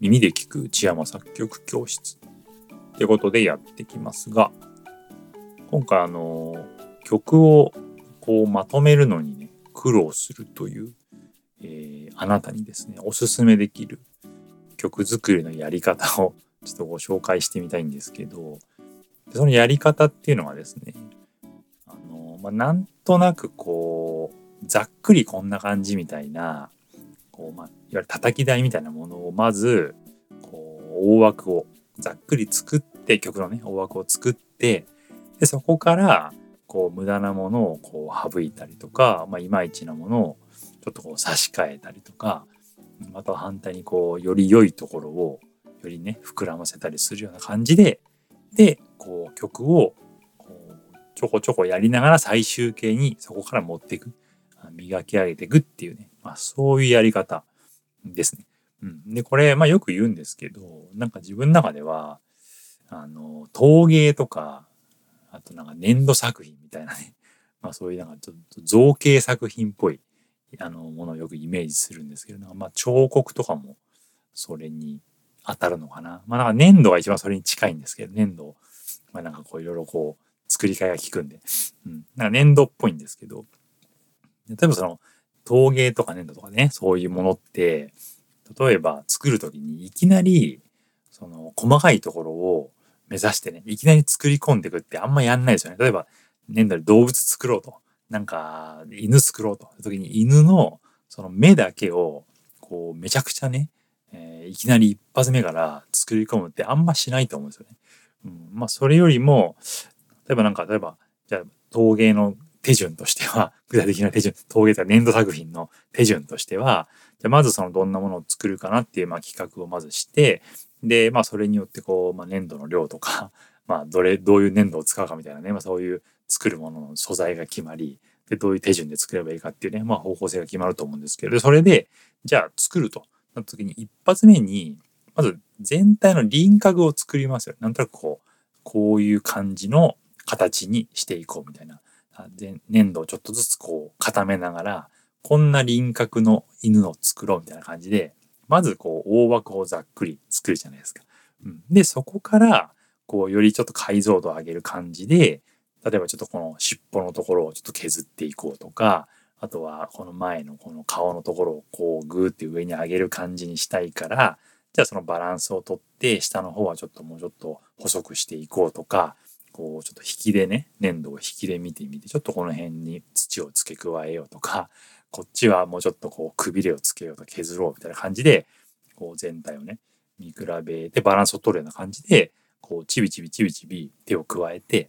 耳で聞く内山作曲教室ってことでやってきますが今回あの曲をこうまとめるのにね苦労するという、えー、あなたにですねおすすめできる曲作りのやり方を ちょっとご紹介してみたいんですけどそのやり方っていうのはですねあの、まあ、なんとなくこうざっくりこんな感じみたいなこう、まあ、いわゆる叩き台みたいなものをまずこう大枠をざっくり作って曲のね大枠を作ってでそこからこう無駄なものをこう省いたりとか、まあ、いまいちなものをちょっとこう差し替えたりとかまたは反対にこうより良いところをよりね膨らませたりするような感じででこう曲をこうちょこちょこやりながら最終形にそこから持っていく。磨き上げていくっていうね、まあ、そういうやり方ですね。うん、でこれ、まあ、よく言うんですけどなんか自分の中ではあの陶芸とかあとなんか粘土作品みたいなね、まあ、そういうなんかちょっと造形作品っぽいあのものをよくイメージするんですけどまあ、彫刻とかもそれに当たるのかな。まあなんか粘土が一番それに近いんですけど粘土。まあなんかこういろいろこう作り替えが効くんで、うん、なんか粘土っぽいんですけど例えばその陶芸とか粘土とかねそういうものって例えば作る時にいきなりその細かいところを目指してねいきなり作り込んでいくってあんまやんないですよね。例えば粘土で動物作ろうとなんか犬作ろうと時に犬のその目だけをこうめちゃくちゃね、えー、いきなり一発目から作り込むってあんましないと思うんですよね。うん、まあそれよりも例えばなんか例えばじゃあ陶芸の手順としては 具体的な手順陶芸とか粘土作品の手順としてはじゃまずそのどんなものを作るかなっていうまあ企画をまずしてでまあそれによってこう、まあ、粘土の量とか まあどれどういう粘土を使うかみたいなね、まあ、そういう作るものの素材が決まり、で、どういう手順で作ればいいかっていうね、まあ方向性が決まると思うんですけど、それで、じゃあ作るとなった時に一発目に、まず全体の輪郭を作りますよ。なんとなくこう、こういう感じの形にしていこうみたいな。粘土をちょっとずつこう固めながら、こんな輪郭の犬を作ろうみたいな感じで、まずこう大枠をざっくり作るじゃないですか。うん、で、そこから、こうよりちょっと解像度を上げる感じで、例えばちょっとこの尻尾のところをちょっと削っていこうとか、あとはこの前のこの顔のところをこうグーって上に上げる感じにしたいから、じゃあそのバランスをとって下の方はちょっともうちょっと細くしていこうとか、こうちょっと引きでね、粘土を引きで見てみて、ちょっとこの辺に土を付け加えようとか、こっちはもうちょっとこうくびれをつけようと削ろうみたいな感じで、こう全体をね、見比べてバランスを取るような感じで、こうちびちびちびちび手を加えて、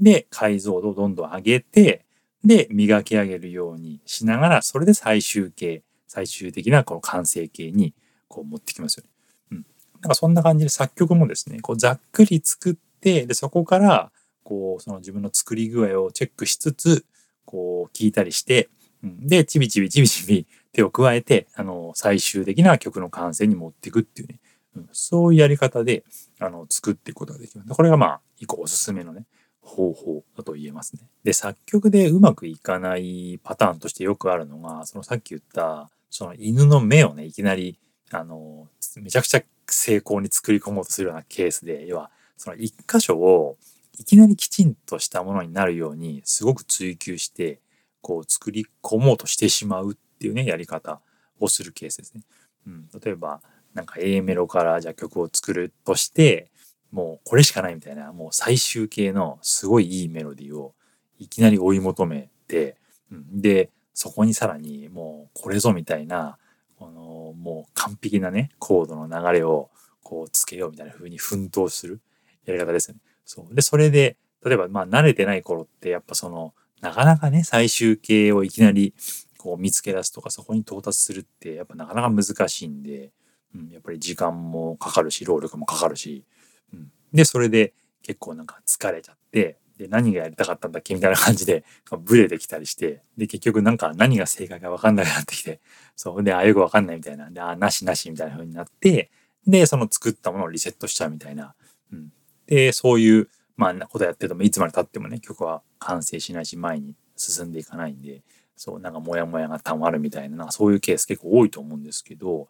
で、解像度をどんどん上げて、で、磨き上げるようにしながら、それで最終形、最終的なこの完成形にこう持ってきますよね。うん。なんかそんな感じで作曲もですね、こうざっくり作って、で、そこから、こう、その自分の作り具合をチェックしつつ、こう聞いたりして、うん、で、ちびちびちびちび手を加えて、あの、最終的な曲の完成に持っていくっていうね、うん、そういうやり方で、あの、作っていくことができます。これがまあ、一個おすすめのね、方法だと言えますね。で、作曲でうまくいかないパターンとしてよくあるのが、そのさっき言った、その犬の目をね、いきなり、あの、めちゃくちゃ成功に作り込もうとするようなケースで、要は、その一箇所をいきなりきちんとしたものになるように、すごく追求して、こう作り込もうとしてしまうっていうね、やり方をするケースですね。うん、例えば、なんか A メロからじゃあ曲を作るとして、もうこれしかないみたいな、もう最終形のすごいいいメロディーをいきなり追い求めて、うん。で、そこにさらにもうこれぞみたいな、このもう完璧なね、コードの流れをこうつけようみたいな風に奮闘する。やり方ですよね。そう。で、それで、例えばまあ慣れてない頃ってやっぱその、なかなかね、最終形をいきなりこう見つけ出すとかそこに到達するってやっぱなかなか難しいんで、うん、やっぱり時間もかかるし、労力もかかるし、うん、で、それで結構なんか疲れちゃって、で、何がやりたかったんだっけみたいな感じで、ブレてきたりして、で、結局なんか何が正解か分かんなくなってきて、そう、で、あ、よく分かんないみたいな、で、あ、なしなしみたいな風になって、で、その作ったものをリセットしちゃうみたいな。うん。で、そういう、まあ、ことやってても、いつまで経ってもね、曲は完成しないし、前に進んでいかないんで、そうなんかモヤモヤがたまるみたいななんかそういうケース結構多いと思うんですけど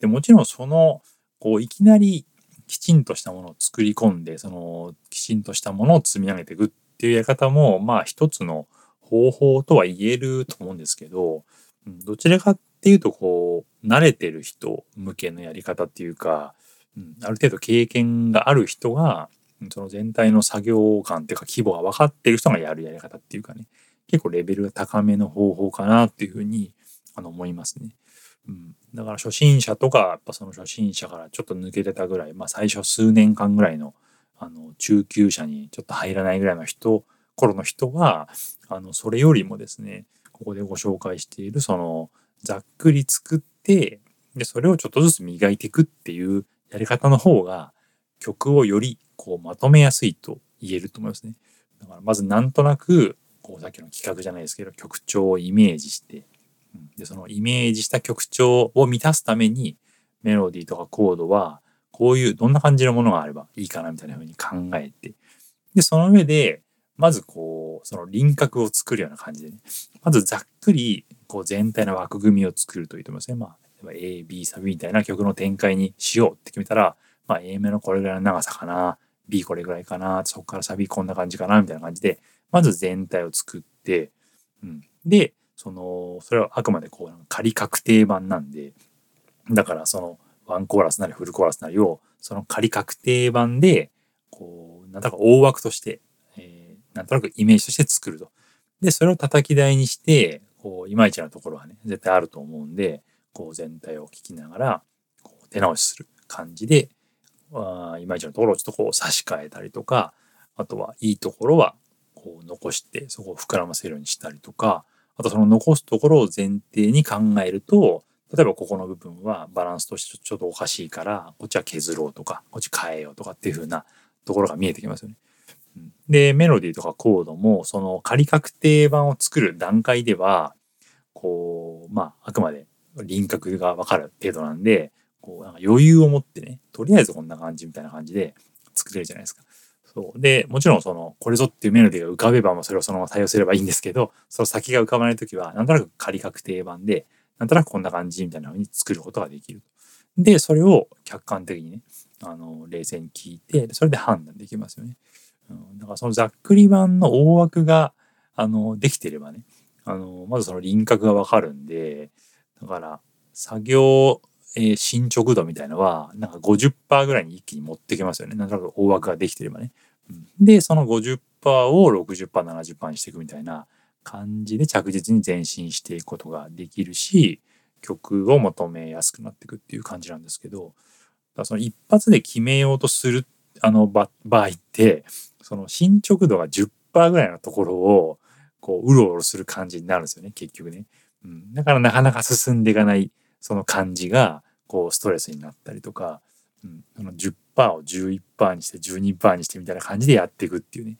でもちろんそのこういきなりきちんとしたものを作り込んでそのきちんとしたものを積み上げていくっていうやり方もまあ一つの方法とは言えると思うんですけどどちらかっていうとこう慣れてる人向けのやり方っていうか、うん、ある程度経験がある人がその全体の作業感っていうか規模が分かってる人がやるやり方っていうかね結構レベルが高めの方法かなっていうふうにあの思いますね。うん、だから初心者とかやっぱその初心者からちょっと抜けてたぐらい、まあ、最初数年間ぐらいのあの中級者にちょっと入らないぐらいの人頃の人はあのそれよりもですねここでご紹介しているそのざっくり作ってでそれをちょっとずつ磨いていくっていうやり方の方が曲をよりこうまとめやすいと言えると思いますね。だからまずなんとなくこうさっきの企画じゃないですけど曲調をイメージしてでそのイメージした曲調を満たすためにメロディーとかコードはこういうどんな感じのものがあればいいかなみたいな風に考えてでその上でまずこうその輪郭を作るような感じでねまずざっくりこう全体の枠組みを作るといいと思いますね。まあ、A、B サビみたいな曲の展開にしようって決めたら、まあ、A メのこれぐらいの長さかな。B これぐらいかな。そこからサビこんな感じかな。みたいな感じでまず全体を作って、うん、でそのそれはあくまでこう仮確定版なんでだからそのワンコーラスなりフルコーラスなりをその仮確定版でこうなんとか大枠として、えー、なんとなくイメージとして作ると。でそれを叩き台にしてこういまいちなところはね絶対あると思うんでこう全体を聞きながらこう手直しする感じであいまいちのところをちょっとこう差し替えたりとかあとはいいところはこう残してそこを膨らませるようにしたりとかあとその残すところを前提に考えると例えばここの部分はバランスとしてちょっとおかしいからこっちは削ろうとかこっち変えようとかっていう風なところが見えてきますよね。でメロディーとかコードもその仮確定版を作る段階ではこうまああくまで輪郭が分かる程度なんでこうなんか余裕を持ってねとりあえずこんな感じみたいな感じで作れるじゃないですか。そうでもちろんそのこれぞっていうメロディーが浮かべばもうそれをそのまま対応すればいいんですけどその先が浮かばない時はなんとなく仮確定版でなんとなくこんな感じみたいな風に作ることができる。でそれを客観的にねあの冷静に聞いてそれで判断できますよね。うん、だからそのざっくり版の大枠があのできてればねあのまずその輪郭がわかるんでだから作業えー、進捗度みたいのは、なんか50%ぐらいに一気に持ってきますよね。なんとなく大枠ができてればね。うん、で、その50%を60%、70%にしていくみたいな感じで着実に前進していくことができるし、曲を求めやすくなっていくっていう感じなんですけど、だその一発で決めようとするあの場合って、その進捗度が10%ぐらいのところを、こう、うろうろする感じになるんですよね、結局ね。うん、だからなかなか進んでいかないその感じがこうストレスになったりとか、うん、その10%を11%にして12%にしてみたいな感じでやっていくっていうね、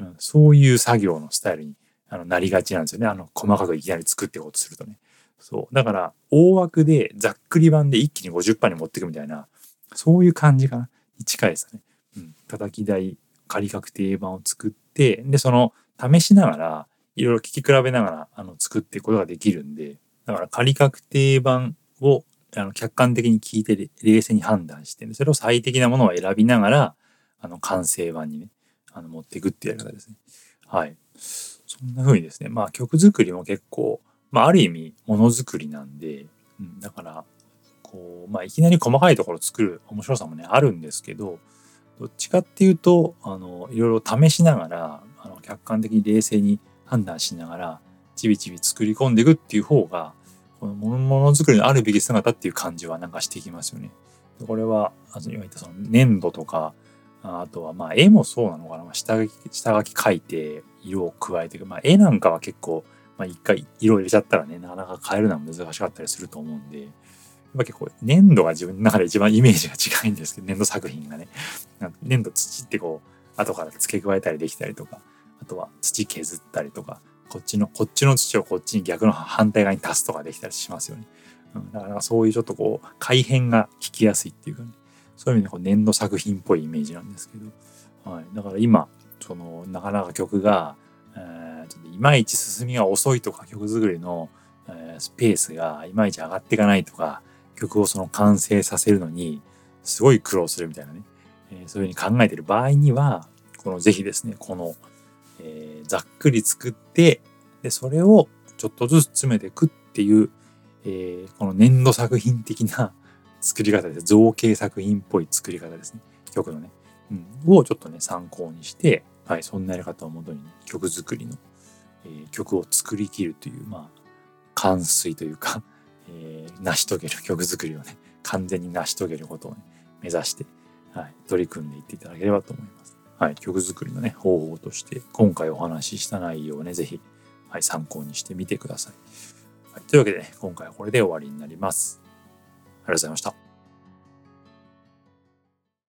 うん、そういう作業のスタイルにあのなりがちなんですよね。あの細かくいきなり作っていこうとするとね。そう。だから大枠でざっくり版で一気に50%に持っていくみたいなそういう感じかな。に近いですね。うん、叩き台仮確定版を作ってでその試しながらいろいろ聞き比べながらあの作っていくことができるんで。だから仮確定版をあの客観的に聞いて冷静に判断してそれを最適なものを選びながらあの完成版にねあの持っていくっていうやり方ですね。はい。そんな風にですねまあ曲作りも結構、まあ、ある意味ものづくりなんで、うん、だからこう、まあ、いきなり細かいところ作る面白さもねあるんですけどどっちかっていうとあのいろいろ試しながらあの客観的に冷静に判断しながらちびちび作り込んでいくっていう方がこのものづくりのあるべき姿っていう感じはなんかしてきますよね。これは、あと今言ったその粘土とか、あとはまあ絵もそうなのかな。下書き、下書き書いて色を加えていく。まあ絵なんかは結構、まあ一回色入れちゃったらね、なかなか変えるのは難しかったりすると思うんで、やっぱ結構粘土が自分の中で一番イメージが近いんですけど、粘土作品がね。粘土土ってこう、後から付け加えたりできたりとか、あとは土削ったりとか、こっちの、こっちの土をこっちに逆の反対側に足すとかできたりしますよね。うん、だからそういうちょっとこう、改変が効きやすいっていうかね、そういう意味でこう粘土作品っぽいイメージなんですけど、はい。だから今、その、なかなか曲が、えー、ちょっといまいち進みが遅いとか曲作りの、えー、スペースがいまいち上がっていかないとか曲をその完成させるのにすごい苦労するみたいなね、えー、そういうふうに考えてる場合にはこのぜひですねこの、ざっくり作ってでそれをちょっとずつ詰めていくっていう、えー、この粘土作品的な 作り方です。造形作品っぽい作り方ですね。曲のね、うん、をちょっとね参考にしてはい、そんなやり方をもとに、ね、曲作りの、えー、曲を作りきるという、まあ、完遂というか、えー、成し遂げる曲作りをね、完全に成し遂げることをね、目指して、はい、取り組んでいっていただければと思います。はい、曲作りのね、方法として、今回お話しした内容をね、ぜひ、はい、参考にしてみてください。はい、というわけでね、今回はこれで終わりになります。ありがとうございました。